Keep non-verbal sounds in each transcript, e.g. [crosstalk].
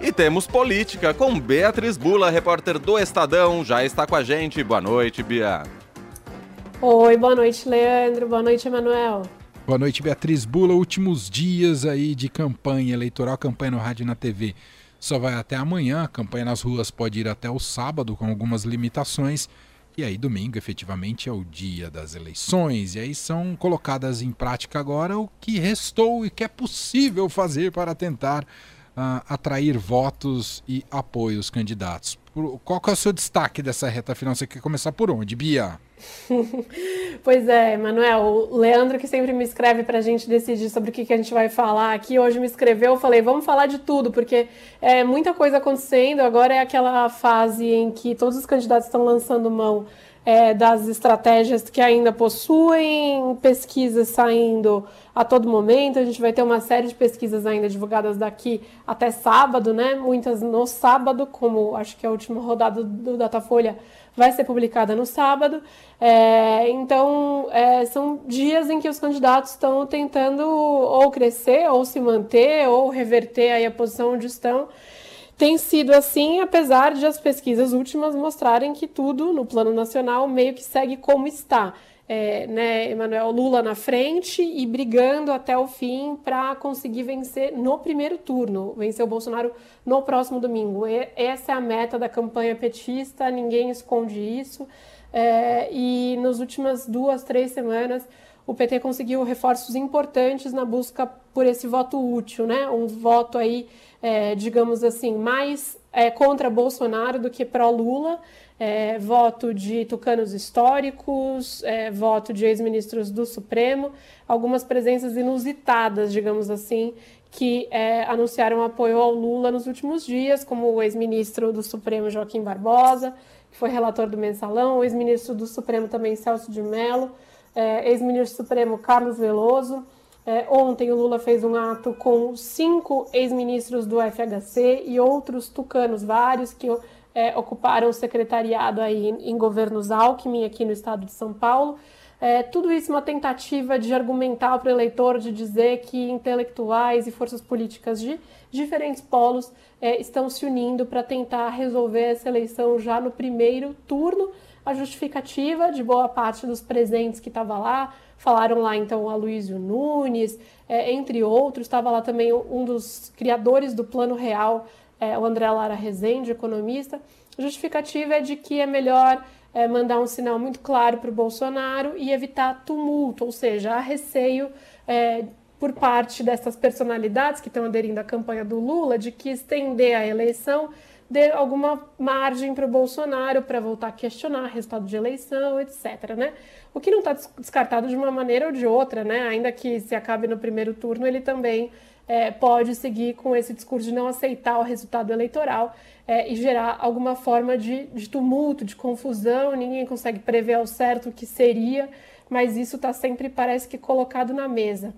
E temos política com Beatriz Bula, repórter do Estadão, já está com a gente. Boa noite, Bia. Oi, boa noite, Leandro. Boa noite, Emanuel. Boa noite, Beatriz Bula. Últimos dias aí de campanha eleitoral, campanha no rádio e na TV. Só vai até amanhã, a campanha nas ruas pode ir até o sábado, com algumas limitações. E aí, domingo, efetivamente, é o dia das eleições. E aí são colocadas em prática agora o que restou e que é possível fazer para tentar uh, atrair votos e apoio aos candidatos. Qual é o seu destaque dessa reta final? Você quer começar por onde, Bia? [laughs] pois é, Manuel, o Leandro que sempre me escreve para a gente decidir sobre o que, que a gente vai falar aqui, hoje me escreveu, eu falei, vamos falar de tudo, porque é muita coisa acontecendo, agora é aquela fase em que todos os candidatos estão lançando mão é, das estratégias que ainda possuem, pesquisas saindo a todo momento. A gente vai ter uma série de pesquisas ainda divulgadas daqui até sábado, né? Muitas no sábado, como acho que a última rodada do Datafolha vai ser publicada no sábado. É, então, é, são dias em que os candidatos estão tentando ou crescer, ou se manter, ou reverter aí a posição onde estão. Tem sido assim, apesar de as pesquisas últimas mostrarem que tudo no plano nacional meio que segue como está. É, né, Emanuel Lula na frente e brigando até o fim para conseguir vencer no primeiro turno, vencer o Bolsonaro no próximo domingo. E, essa é a meta da campanha petista, ninguém esconde isso. É, e nas últimas duas, três semanas, o PT conseguiu reforços importantes na busca por esse voto útil, né? Um voto aí é, digamos assim, mais é, contra Bolsonaro do que pró-Lula. É, voto de tucanos históricos, é, voto de ex-ministros do Supremo, algumas presenças inusitadas, digamos assim, que é, anunciaram apoio ao Lula nos últimos dias, como o ex-ministro do Supremo Joaquim Barbosa, que foi relator do mensalão, o ex-ministro do Supremo também Celso de Mello, é, ex-ministro do Supremo Carlos Veloso. É, ontem o Lula fez um ato com cinco ex-ministros do FHC e outros tucanos, vários que é, ocuparam o secretariado aí em governos Alckmin aqui no estado de São Paulo. É, tudo isso uma tentativa de argumentar para o eleitor, de dizer que intelectuais e forças políticas de diferentes polos é, estão se unindo para tentar resolver essa eleição já no primeiro turno. A justificativa de boa parte dos presentes que estava lá, Falaram lá então o Aloysio Nunes, é, entre outros. Estava lá também um dos criadores do Plano Real, é, o André Lara Rezende, economista. A justificativa é de que é melhor é, mandar um sinal muito claro para o Bolsonaro e evitar tumulto, ou seja, há receio é, por parte dessas personalidades que estão aderindo à campanha do Lula de que estender a eleição dê alguma margem para o Bolsonaro para voltar a questionar resultado de eleição, etc. Né? O que não está descartado de uma maneira ou de outra, né? ainda que se acabe no primeiro turno, ele também é, pode seguir com esse discurso de não aceitar o resultado eleitoral é, e gerar alguma forma de, de tumulto, de confusão. Ninguém consegue prever ao certo o que seria, mas isso está sempre, parece que, colocado na mesa.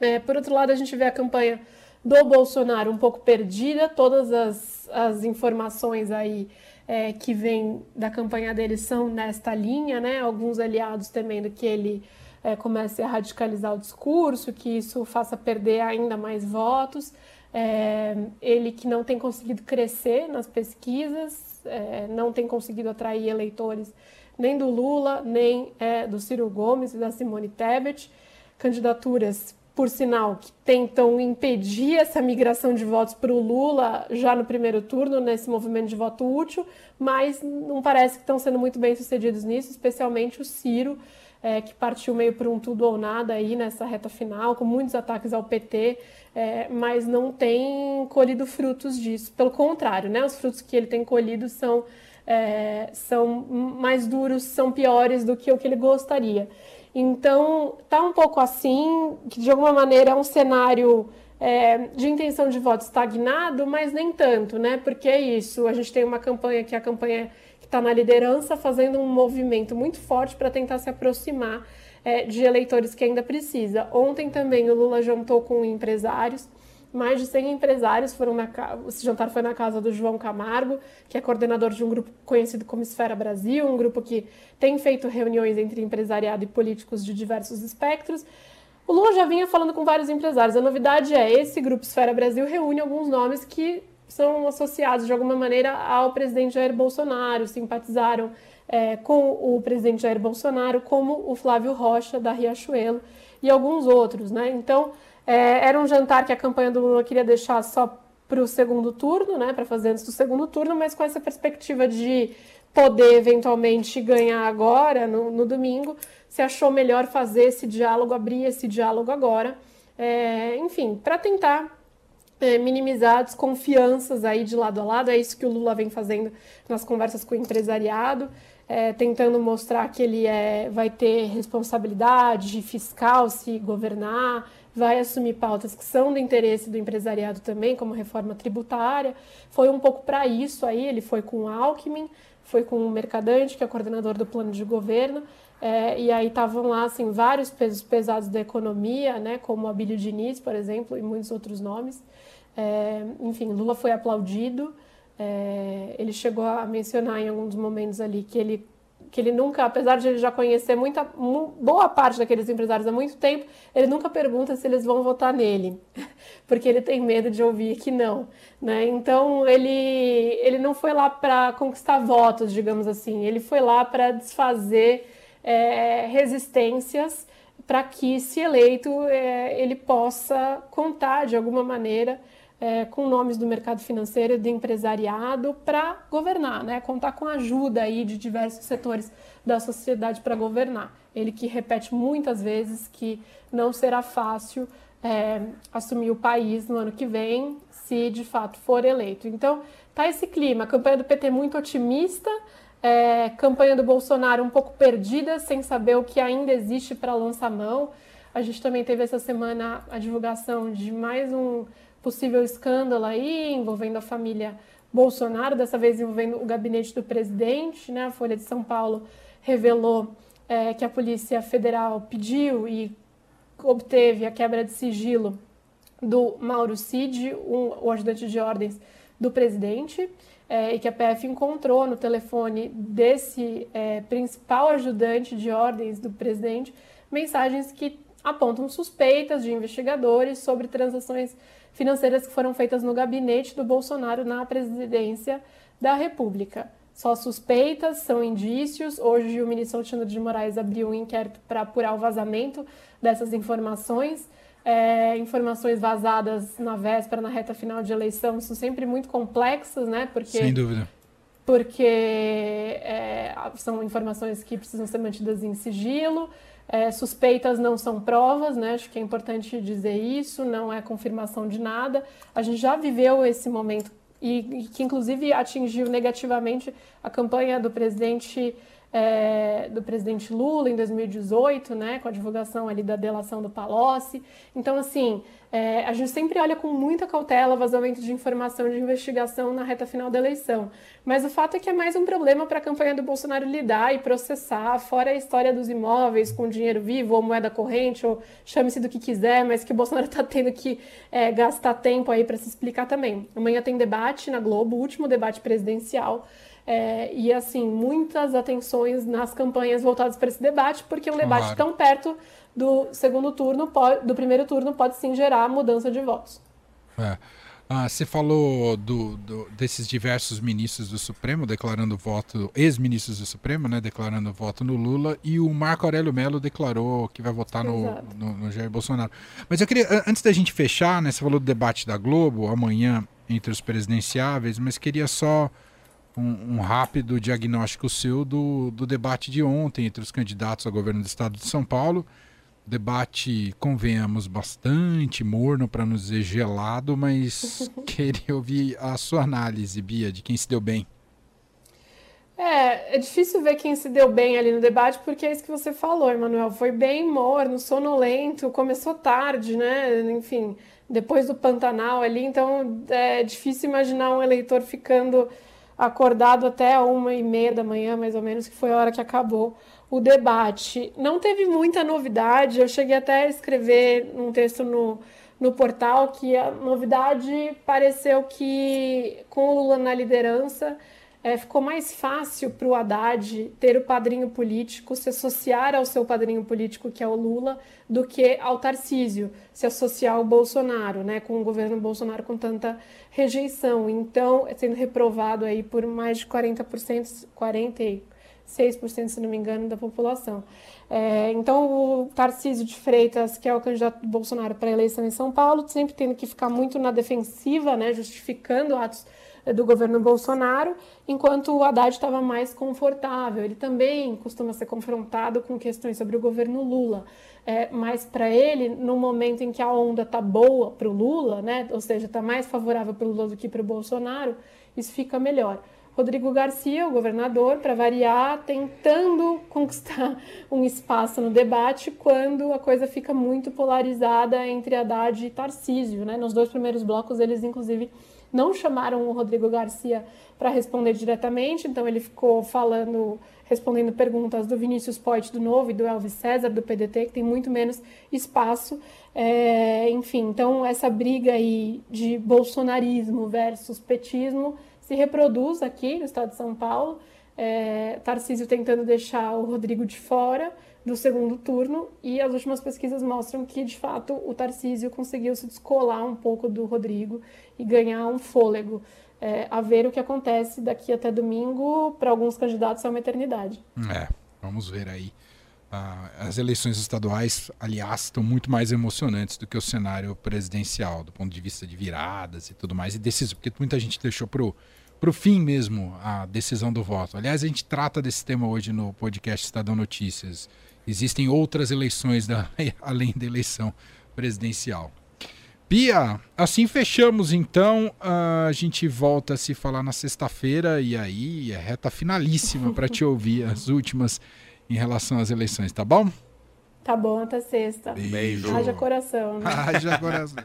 É, por outro lado, a gente vê a campanha do Bolsonaro um pouco perdida, todas as, as informações aí é, que vêm da campanha dele são nesta linha, né? Alguns aliados temendo que ele é, comece a radicalizar o discurso, que isso faça perder ainda mais votos. É, ele que não tem conseguido crescer nas pesquisas, é, não tem conseguido atrair eleitores nem do Lula, nem é, do Ciro Gomes e da Simone Tebet, candidaturas por sinal, que tentam impedir essa migração de votos para o Lula já no primeiro turno, nesse movimento de voto útil, mas não parece que estão sendo muito bem sucedidos nisso, especialmente o Ciro, é, que partiu meio por um tudo ou nada aí nessa reta final, com muitos ataques ao PT, é, mas não tem colhido frutos disso. Pelo contrário, né, os frutos que ele tem colhido são, é, são mais duros, são piores do que o que ele gostaria. Então, tá um pouco assim, que de alguma maneira é um cenário é, de intenção de voto estagnado, mas nem tanto, né? Porque é isso, a gente tem uma campanha que é a campanha que está na liderança, fazendo um movimento muito forte para tentar se aproximar é, de eleitores que ainda precisa. Ontem também o Lula jantou com empresários, mais de 100 empresários foram na esse jantar foi na casa do João Camargo, que é coordenador de um grupo conhecido como Esfera Brasil, um grupo que tem feito reuniões entre empresariado e políticos de diversos espectros. O Lula já vinha falando com vários empresários. A novidade é esse grupo Esfera Brasil reúne alguns nomes que são associados de alguma maneira ao presidente Jair Bolsonaro, simpatizaram é, com o presidente Jair Bolsonaro, como o Flávio Rocha, da Riachuelo, e alguns outros. Né? Então, é, era um jantar que a campanha do Lula queria deixar só para o segundo turno, né, para fazer antes do segundo turno, mas com essa perspectiva de poder eventualmente ganhar agora, no, no domingo, se achou melhor fazer esse diálogo, abrir esse diálogo agora, é, enfim, para tentar é, minimizar desconfianças aí de lado a lado, é isso que o Lula vem fazendo nas conversas com o empresariado, é, tentando mostrar que ele é, vai ter responsabilidade fiscal se governar, vai assumir pautas que são do interesse do empresariado também, como reforma tributária. Foi um pouco para isso aí, ele foi com o Alckmin, foi com o Mercadante, que é coordenador do plano de governo, é, e aí estavam lá assim, vários pesos pesados da economia, né, como Abílio Diniz, por exemplo, e muitos outros nomes. É, enfim, Lula foi aplaudido. É, ele chegou a mencionar em alguns momentos ali que ele que ele nunca, apesar de ele já conhecer muita boa parte daqueles empresários há muito tempo, ele nunca pergunta se eles vão votar nele, [laughs] porque ele tem medo de ouvir que não, né? Então ele ele não foi lá para conquistar votos, digamos assim, ele foi lá para desfazer é, resistências para que, se eleito, é, ele possa contar de alguma maneira é, com nomes do mercado financeiro e do empresariado para governar, né? contar com a ajuda aí de diversos setores da sociedade para governar. Ele que repete muitas vezes que não será fácil é, assumir o país no ano que vem, se de fato for eleito. Então, tá esse clima, a campanha do PT muito otimista, é, campanha do Bolsonaro um pouco perdida, sem saber o que ainda existe para lançar mão. A gente também teve essa semana a divulgação de mais um possível escândalo aí envolvendo a família Bolsonaro, dessa vez envolvendo o gabinete do presidente. Né? A Folha de São Paulo revelou é, que a Polícia Federal pediu e obteve a quebra de sigilo do Mauro Cid, um, o ajudante de ordens do presidente, é, e que a PF encontrou no telefone desse é, principal ajudante de ordens do presidente mensagens que apontam suspeitas de investigadores sobre transações financeiras que foram feitas no gabinete do Bolsonaro na presidência da República. Só suspeitas, são indícios. Hoje o ministro Alexandre de Moraes abriu um inquérito para apurar o vazamento dessas informações. É, informações vazadas na véspera, na reta final de eleição, são sempre muito complexas, né? Porque, Sem dúvida. Porque é, são informações que precisam ser mantidas em sigilo. É, suspeitas não são provas, né? Acho que é importante dizer isso, não é confirmação de nada. A gente já viveu esse momento e, e que inclusive atingiu negativamente a campanha do presidente é, do presidente Lula em 2018, né, com a divulgação ali da delação do Palocci. Então, assim, é, a gente sempre olha com muita cautela vazamento de informação de investigação na reta final da eleição. Mas o fato é que é mais um problema para a campanha do Bolsonaro lidar e processar, fora a história dos imóveis com dinheiro vivo ou moeda corrente, ou chame-se do que quiser, mas que o Bolsonaro está [laughs] tendo que é, gastar tempo aí para se explicar também. Amanhã tem debate na Globo, o último debate presidencial. É, e assim, muitas atenções nas campanhas voltadas para esse debate, porque um debate claro. tão perto do segundo turno, pode, do primeiro turno, pode sim gerar mudança de votos. É. Ah, você falou do, do, desses diversos ministros do Supremo declarando voto, ex-ministros do Supremo, né, declarando voto no Lula, e o Marco Aurélio Melo declarou que vai votar no, no, no, Jair Bolsonaro. Mas eu queria, antes da gente fechar, né, você falou do debate da Globo amanhã entre os presidenciáveis, mas queria só um, um, rápido diagnóstico seu do, do debate de ontem entre os candidatos ao governo do estado de São Paulo. Debate, convenhamos, bastante morno, para não dizer gelado, mas [laughs] queria ouvir a sua análise, Bia, de quem se deu bem. É, é difícil ver quem se deu bem ali no debate, porque é isso que você falou, Emanuel. Foi bem morno, sonolento, começou tarde, né? Enfim, depois do Pantanal ali, então é difícil imaginar um eleitor ficando acordado até uma e meia da manhã, mais ou menos, que foi a hora que acabou o debate. Não teve muita novidade, eu cheguei até a escrever um texto no, no portal que a novidade pareceu que, com o Lula na liderança, é, ficou mais fácil para o Haddad ter o padrinho político, se associar ao seu padrinho político, que é o Lula, do que ao Tarcísio, se associar ao Bolsonaro, né, com o governo Bolsonaro com tanta rejeição. Então, sendo reprovado aí por mais de 40%, 46%, se não me engano, da população. É, então, o Tarcísio de Freitas, que é o candidato do Bolsonaro para a eleição em São Paulo, sempre tendo que ficar muito na defensiva, né, justificando atos do governo Bolsonaro, enquanto o Haddad estava mais confortável. Ele também costuma ser confrontado com questões sobre o governo Lula, é, mas para ele, no momento em que a onda está boa para o Lula, né, ou seja, está mais favorável para o Lula do que para o Bolsonaro, isso fica melhor. Rodrigo Garcia, o governador, para variar, tentando [laughs] conquistar um espaço no debate quando a coisa fica muito polarizada entre Haddad e Tarcísio. Né? Nos dois primeiros blocos, eles, inclusive, não chamaram o Rodrigo Garcia para responder diretamente, então ele ficou falando, respondendo perguntas do Vinícius Poit do Novo e do Elvis César do PDT, que tem muito menos espaço. É, enfim, então essa briga aí de bolsonarismo versus petismo se reproduz aqui no estado de São Paulo. É, Tarcísio tentando deixar o Rodrigo de fora do segundo turno e as últimas pesquisas mostram que de fato o Tarcísio conseguiu se descolar um pouco do Rodrigo e ganhar um fôlego. É, a ver o que acontece daqui até domingo, para alguns candidatos é uma eternidade. É, vamos ver aí. Ah, as eleições estaduais, aliás, estão muito mais emocionantes do que o cenário presidencial, do ponto de vista de viradas e tudo mais, e decisão, porque muita gente deixou pro para o fim mesmo a decisão do voto. Aliás, a gente trata desse tema hoje no podcast Estadão Notícias. Existem outras eleições da, [laughs] além da eleição presidencial. Pia, assim fechamos então. A gente volta a se falar na sexta-feira e aí é reta finalíssima para te ouvir as [laughs] últimas em relação às eleições, tá bom? Tá bom, até sexta. Beijo. Haja coração. Né? [laughs] Haja coração.